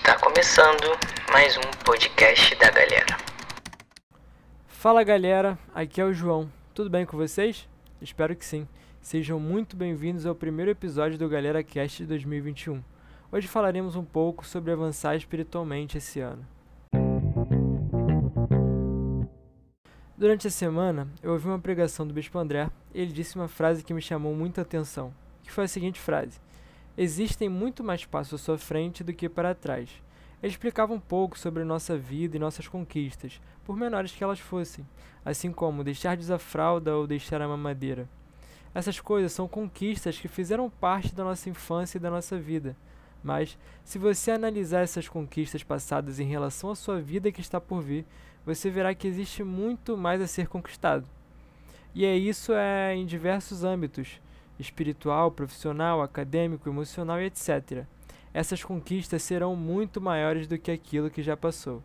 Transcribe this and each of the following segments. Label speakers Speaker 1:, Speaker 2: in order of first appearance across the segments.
Speaker 1: Está começando mais um podcast da galera.
Speaker 2: Fala galera, aqui é o João. Tudo bem com vocês? Espero que sim. Sejam muito bem-vindos ao primeiro episódio do Galera Cast de 2021. Hoje falaremos um pouco sobre avançar espiritualmente esse ano. Durante a semana, eu ouvi uma pregação do Bispo André e ele disse uma frase que me chamou muita atenção, que foi a seguinte frase: Existem muito mais passos à sua frente do que para trás. Ele explicava um pouco sobre nossa vida e nossas conquistas, por menores que elas fossem, assim como deixar de usar fralda ou deixar a mamadeira. Essas coisas são conquistas que fizeram parte da nossa infância e da nossa vida. Mas, se você analisar essas conquistas passadas em relação à sua vida que está por vir, você verá que existe muito mais a ser conquistado. E é isso é em diversos âmbitos, espiritual, profissional, acadêmico, emocional e etc. Essas conquistas serão muito maiores do que aquilo que já passou.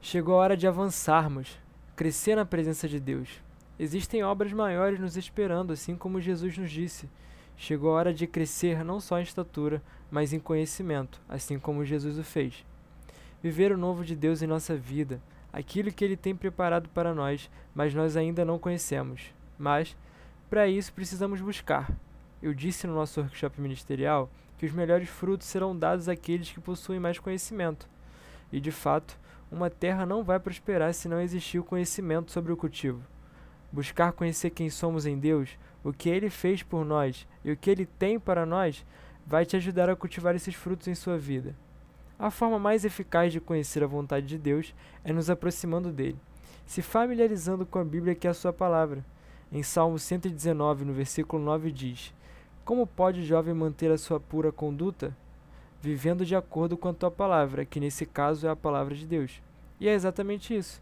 Speaker 2: Chegou a hora de avançarmos, crescer na presença de Deus. Existem obras maiores nos esperando, assim como Jesus nos disse. Chegou a hora de crescer não só em estatura, mas em conhecimento, assim como Jesus o fez. Viver o novo de Deus em nossa vida, aquilo que Ele tem preparado para nós, mas nós ainda não conhecemos. Mas, para isso, precisamos buscar. Eu disse no nosso workshop ministerial que os melhores frutos serão dados àqueles que possuem mais conhecimento. E, de fato, uma terra não vai prosperar se não existir o conhecimento sobre o cultivo. Buscar conhecer quem somos em Deus, o que Ele fez por nós e o que Ele tem para nós, vai te ajudar a cultivar esses frutos em sua vida. A forma mais eficaz de conhecer a vontade de Deus é nos aproximando dele, se familiarizando com a Bíblia que é a sua palavra. Em Salmo 119, no versículo 9, diz: Como pode o jovem manter a sua pura conduta? Vivendo de acordo com a tua palavra, que nesse caso é a palavra de Deus. E é exatamente isso.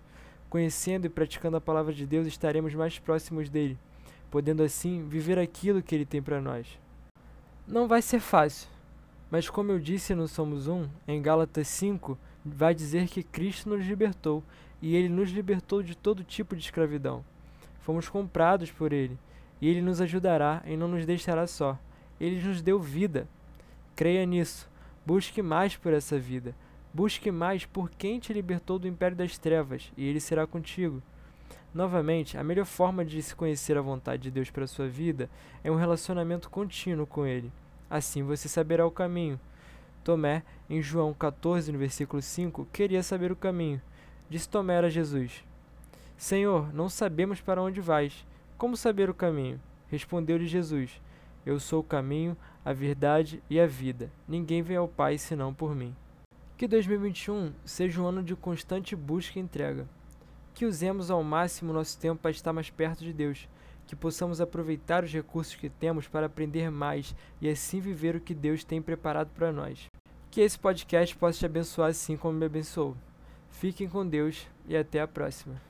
Speaker 2: Conhecendo e praticando a palavra de Deus, estaremos mais próximos dele, podendo assim viver aquilo que ele tem para nós. Não vai ser fácil, mas como eu disse no Somos Um, em Gálatas 5, vai dizer que Cristo nos libertou e ele nos libertou de todo tipo de escravidão. Fomos comprados por Ele, e Ele nos ajudará e não nos deixará só. Ele nos deu vida. Creia nisso. Busque mais por essa vida. Busque mais por quem te libertou do império das trevas, e Ele será contigo. Novamente, a melhor forma de se conhecer a vontade de Deus para sua vida é um relacionamento contínuo com Ele. Assim você saberá o caminho. Tomé, em João 14, no versículo 5, queria saber o caminho. Disse Tomé a Jesus: Senhor, não sabemos para onde vais. Como saber o caminho? Respondeu-lhe Jesus: Eu sou o caminho, a verdade e a vida. Ninguém vem ao Pai senão por mim. Que 2021 seja um ano de constante busca e entrega. Que usemos ao máximo nosso tempo para estar mais perto de Deus. Que possamos aproveitar os recursos que temos para aprender mais e assim viver o que Deus tem preparado para nós. Que esse podcast possa te abençoar assim como me abençoou. Fiquem com Deus e até a próxima.